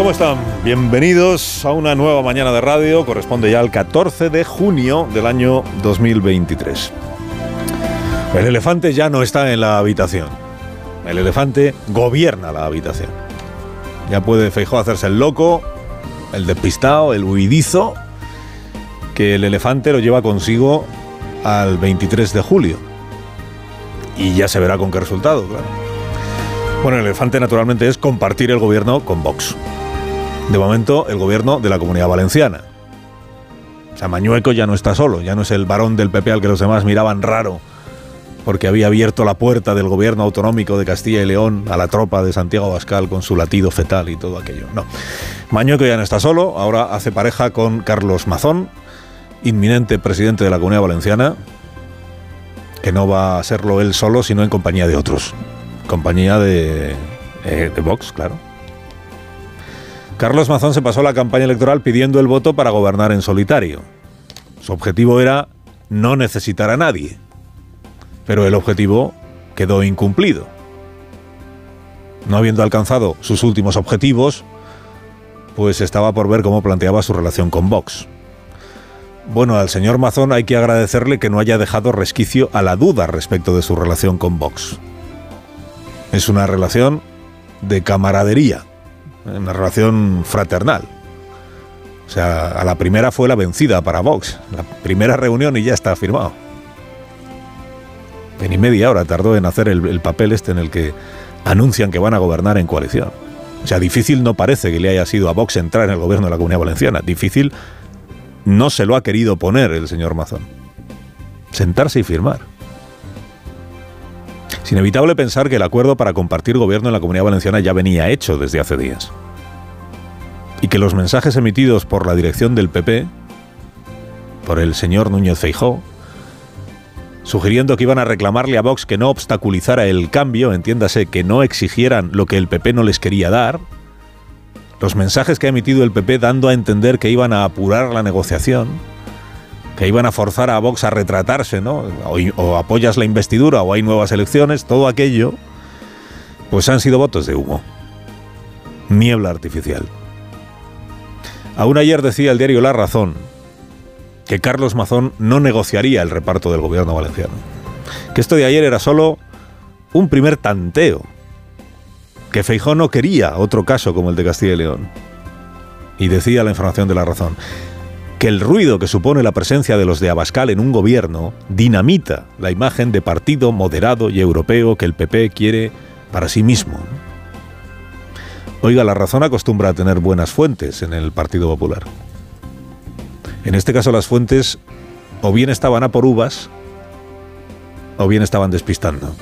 ¿Cómo están? Bienvenidos a una nueva mañana de radio. Corresponde ya al 14 de junio del año 2023. El elefante ya no está en la habitación. El elefante gobierna la habitación. Ya puede Feijóo hacerse el loco, el despistado, el huidizo, que el elefante lo lleva consigo al 23 de julio. Y ya se verá con qué resultado, claro. Bueno, el elefante naturalmente es compartir el gobierno con Vox. De momento, el gobierno de la Comunidad Valenciana. O sea, Mañueco ya no está solo, ya no es el varón del PP al que los demás miraban raro porque había abierto la puerta del gobierno autonómico de Castilla y León a la tropa de Santiago Abascal con su latido fetal y todo aquello. No. Mañueco ya no está solo, ahora hace pareja con Carlos Mazón, inminente presidente de la Comunidad Valenciana, que no va a serlo él solo, sino en compañía de otros. Compañía de, eh, de Vox, claro. Carlos Mazón se pasó la campaña electoral pidiendo el voto para gobernar en solitario. Su objetivo era no necesitar a nadie pero el objetivo quedó incumplido. No habiendo alcanzado sus últimos objetivos, pues estaba por ver cómo planteaba su relación con Vox. Bueno, al señor Mazón hay que agradecerle que no haya dejado resquicio a la duda respecto de su relación con Vox. Es una relación de camaradería, una relación fraternal. O sea, a la primera fue la vencida para Vox, la primera reunión y ya está firmado ni media hora tardó en hacer el, papel este en el que anuncian que van a gobernar en coalición. O sea, difícil no parece que le haya sido a Vox entrar en el gobierno de la Comunidad Valenciana. Difícil no se lo ha querido poner el señor Mazón. Sentarse y firmar. Es inevitable pensar que el acuerdo para compartir gobierno en la Comunidad Valenciana ya venía hecho desde hace días. Y que los mensajes emitidos por la dirección del PP, por el señor Núñez Feijó, sugiriendo que iban a reclamarle a Vox que no obstaculizara el cambio, entiéndase, que no exigieran lo que el PP no les quería dar. Los mensajes que ha emitido el PP dando a entender que iban a apurar la negociación, que iban a forzar a Vox a retratarse, ¿no? O apoyas la investidura o hay nuevas elecciones, todo aquello, pues han sido votos de humo. Niebla artificial. Aún ayer decía el diario La Razón, que Carlos Mazón no negociaría el reparto del gobierno valenciano. Que esto de ayer era solo un primer tanteo. Que Feijó no quería otro caso como el de Castilla y León. Y decía la información de la razón que el ruido que supone la presencia de los de Abascal en un gobierno dinamita la imagen de partido moderado y europeo que el PP quiere para sí mismo. Oiga, la razón acostumbra a tener buenas fuentes en el Partido Popular. En este caso las fuentes o bien estaban a por uvas o bien estaban despistando.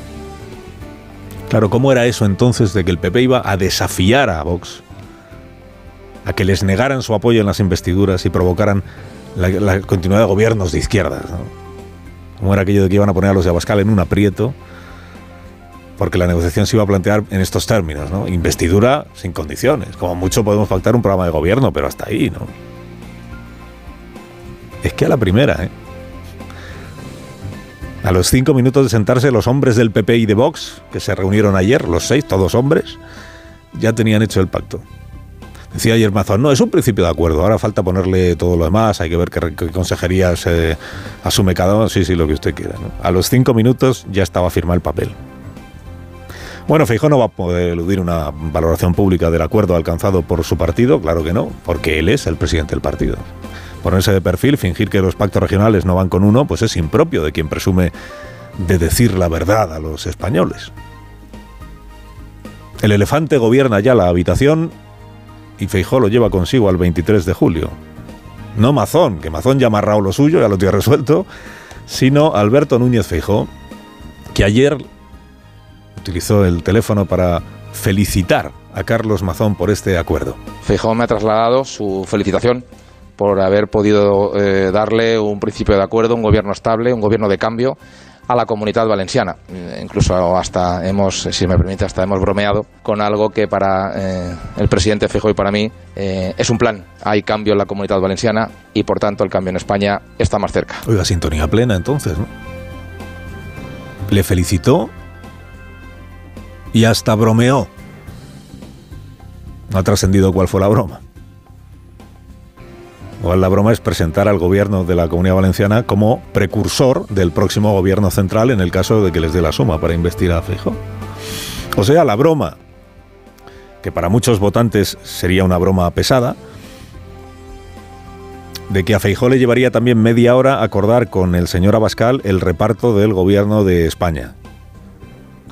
Claro, ¿cómo era eso entonces de que el PP iba a desafiar a Vox? A que les negaran su apoyo en las investiduras y provocaran la, continuidad de gobiernos de izquierdas. ¿no? ¿Cómo era aquello de que iban a poner a los de Abascal en un aprieto? Porque la negociación se iba a plantear en estos términos, ¿no? Investidura sin condiciones. Como mucho podemos pactar un programa de gobierno, pero hasta ahí, ¿no? Es que a la primera, ¿eh? A los cinco minutos de sentarse los hombres del PP y de Vox, que se reunieron ayer, los seis, todos hombres, ya tenían hecho el pacto. Decía ayer Mazón, no, es un principio de acuerdo, ahora falta ponerle todo lo demás, hay que ver qué, consejería se asume cada uno, sí, sí, lo que usted quiera. A los cinco minutos ya estaba firmado el papel. Bueno, Feijóo no va a poder eludir una valoración pública del acuerdo alcanzado por su partido, claro que no, porque él es el presidente del partido ponerse de perfil, fingir que los pactos regionales no van con uno, pues es impropio de quien presume de decir la verdad a los españoles. El elefante gobierna ya la habitación y Feijó lo lleva consigo al 23 de julio. No Mazón, que Mazón ya ha amarrado lo suyo, ya lo tiene resuelto, sino Alberto Núñez Feijó, que ayer utilizó el teléfono para felicitar a Carlos Mazón por este acuerdo. Feijóo me ha trasladado su felicitación por haber podido eh, darle un principio de acuerdo, un gobierno estable, un gobierno de cambio a la comunidad valenciana. Eh, incluso hasta hemos, si me permite, hasta hemos bromeado con algo que para eh, el presidente Fijo y para mí es un plan. Hay cambio en la comunidad valenciana y por tanto el cambio en España está más cerca. Oiga, sintonía plena entonces, ¿no? Le felicitó y hasta bromeó. No ha trascendido cuál fue la broma. Igual la broma es presentar al gobierno de la Comunidad Valenciana como precursor del próximo gobierno central en el caso de que les dé la suma para investir a Feijóo. O sea, la broma, que para muchos votantes sería una broma pesada, de que a Feijó le llevaría también media hora acordar con el señor Abascal el reparto del gobierno de España.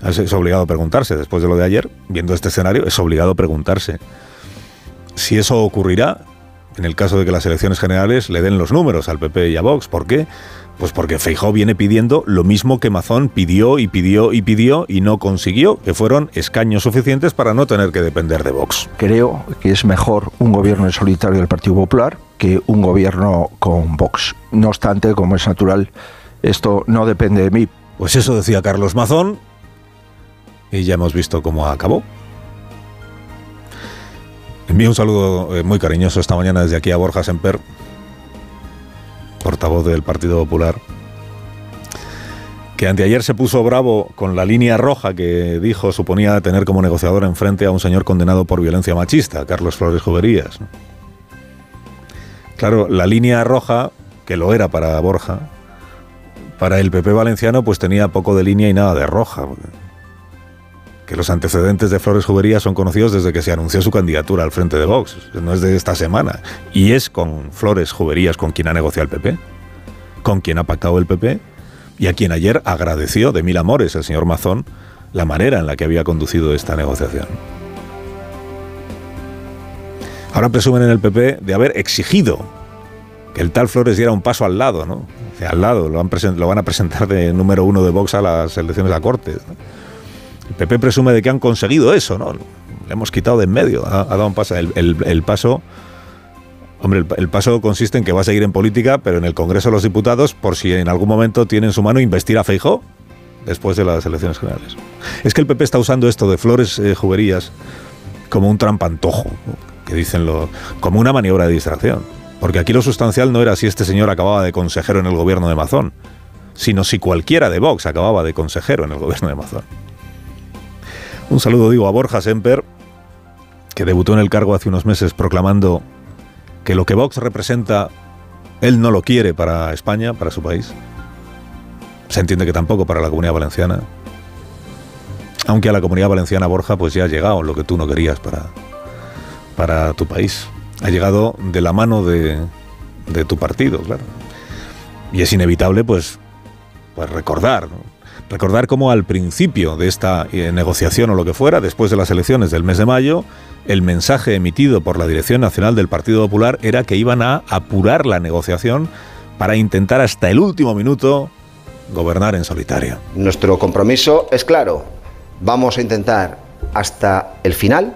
Es obligado a preguntarse, después de lo de ayer, viendo este escenario, es obligado a preguntarse si eso ocurrirá en el caso de que las elecciones generales le den los números al PP y a Vox. ¿Por qué? Pues porque Feijó viene pidiendo lo mismo que Mazón pidió y pidió y pidió y no consiguió, que fueron escaños suficientes para no tener que depender de Vox. Creo que es mejor un gobierno en solitario del Partido Popular que un gobierno con Vox. No obstante, como es natural, esto no depende de mí. Pues eso decía Carlos Mazón y ya hemos visto cómo acabó. Envío un saludo eh, muy cariñoso esta mañana desde aquí a Borja Semper, portavoz del Partido Popular, que anteayer se puso bravo con la línea roja que dijo suponía tener como negociador enfrente a un señor condenado por violencia machista, Carlos Flores Juverías. Claro, la línea roja, que lo era para Borja, para el PP valenciano pues tenía poco de línea y nada de roja que los antecedentes de Flores Jubería son conocidos desde que se anunció su candidatura al frente de Vox. No es de esta semana. Y es con Flores Juberías con quien ha negociado el PP, con quien ha pactado el PP y a quien ayer agradeció de mil amores el señor Mazón la manera en la que había conducido esta negociación. Ahora presumen en el PP de haber exigido que el tal Flores diera un paso al lado, ¿no? al lado, lo, van a presentar de número uno de Vox a las elecciones a Cortes. El PP presume de que han conseguido eso, ¿no? Le hemos quitado de en medio, ha, dado un paso. El, paso, hombre, el, paso consiste en que va a seguir en política, pero en el Congreso de los Diputados, por si en algún momento tiene en su mano investir a Feijó después de las elecciones generales. Es que el PP está usando esto de flores eh, juguerías como un trampantojo, que dicen lo, como una maniobra de distracción. Porque aquí lo sustancial no era si este señor acababa de consejero en el gobierno de Mazón, sino si cualquiera de Vox acababa de consejero en el gobierno de Mazón. Un saludo digo a Borja Semper, que debutó en el cargo hace unos meses proclamando que lo que Vox representa, él no lo quiere para España, para su país. Se entiende que tampoco para la comunidad valenciana. Aunque a la comunidad valenciana, Borja, pues ya ha llegado lo que tú no querías para, para tu país. Ha llegado de la mano de, de tu partido, claro. Y es inevitable, pues, pues recordar, Recordar cómo al principio de esta eh, negociación o lo que fuera, después de las elecciones del mes de mayo, el mensaje emitido por la Dirección Nacional del Partido Popular era que iban a apurar la negociación para intentar hasta el último minuto gobernar en solitario. Nuestro compromiso es claro. Vamos a intentar hasta el final,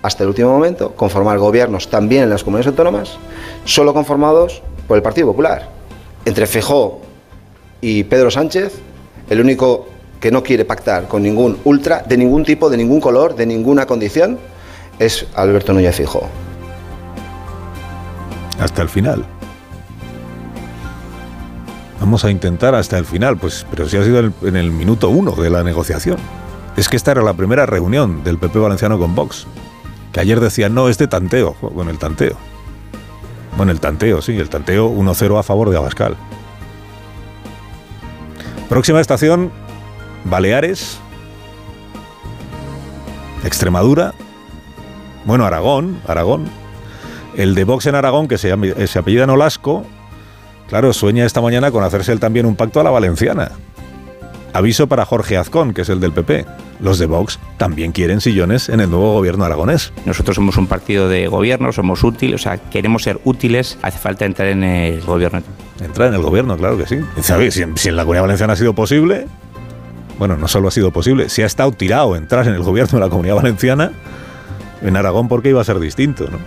hasta el último momento, conformar gobiernos también en las comunidades autónomas, solo conformados por el Partido Popular. Entre Fejó y Pedro Sánchez el único que no quiere pactar con ningún ultra, de ningún tipo, de ningún color, de ninguna condición, es Alberto Núñez Fijo. Hasta el final. Vamos a intentar hasta el final, pues, pero si ha sido en el minuto uno de la negociación. Es que esta era la primera reunión del PP valenciano con Vox, que ayer decía, no, es de tanteo. Bueno, el tanteo. Bueno, el tanteo, sí, el tanteo 1-0 a favor de Abascal. Próxima estación, Baleares, Extremadura, bueno, Aragón, Aragón. El de Vox en Aragón, que se, se apellida Nolasco, claro, sueña esta mañana con hacerse él también un pacto a la valenciana. Aviso para Jorge Azcón, que es el del PP. Los de Vox también quieren sillones en el nuevo gobierno aragonés. Nosotros somos un partido de gobierno, somos útiles, o sea, queremos ser útiles, hace falta entrar en el gobierno entrar en el gobierno, claro que sí. Si, en la Comunidad Valenciana ha sido posible, bueno, no solo ha sido posible, si ha estado tirado entrar en el gobierno de la Comunidad Valenciana, En Aragón, porque iba a ser distinto, ¿no?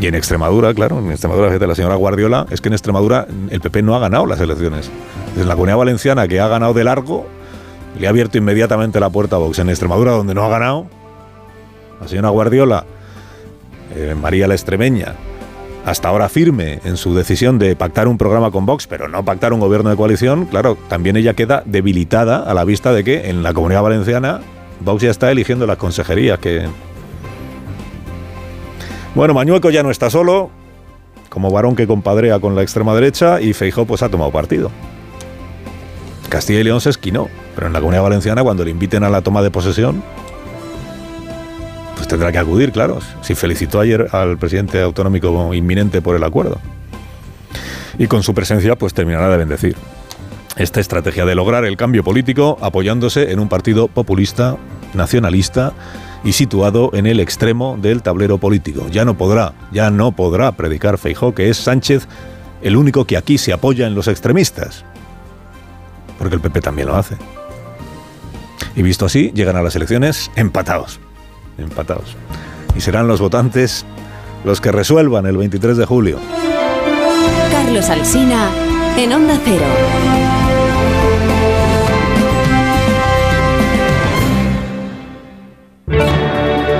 Y en Extremadura, claro, en Extremadura, fíjate, la señora Guardiola, es que en Extremadura el PP no ha ganado las elecciones. En la Comunidad Valenciana, que ha ganado de largo, le ha abierto inmediatamente la puerta a Vox. En Extremadura, donde no ha ganado, la señora Guardiola, eh, María la Extremeña, hasta ahora firme en su decisión de pactar un programa con Vox, pero no pactar un gobierno de coalición, claro, también ella queda debilitada a la vista de que en la Comunidad Valenciana Vox ya está eligiendo las consejerías que... Bueno, Mañueco ya no está solo, como varón que compadrea con la extrema derecha, y Feijó pues ha tomado partido. Castilla y León se esquinó, pero en la Comunidad Valenciana cuando le inviten a la toma de posesión, tendrá que acudir, claro. Si felicitó ayer al presidente autonómico inminente por el acuerdo. Y con su presencia, pues terminará de bendecir esta estrategia de lograr el cambio político apoyándose en un partido populista, nacionalista y situado en el extremo del tablero político. Ya no podrá, ya no podrá predicar Feijó que es Sánchez el único que aquí se apoya en los extremistas. Porque el PP también lo hace. Y visto así, llegan a las elecciones empatados. Empatados. Y serán los votantes los que resuelvan el 23 de julio. Carlos Alsina en Onda Cero.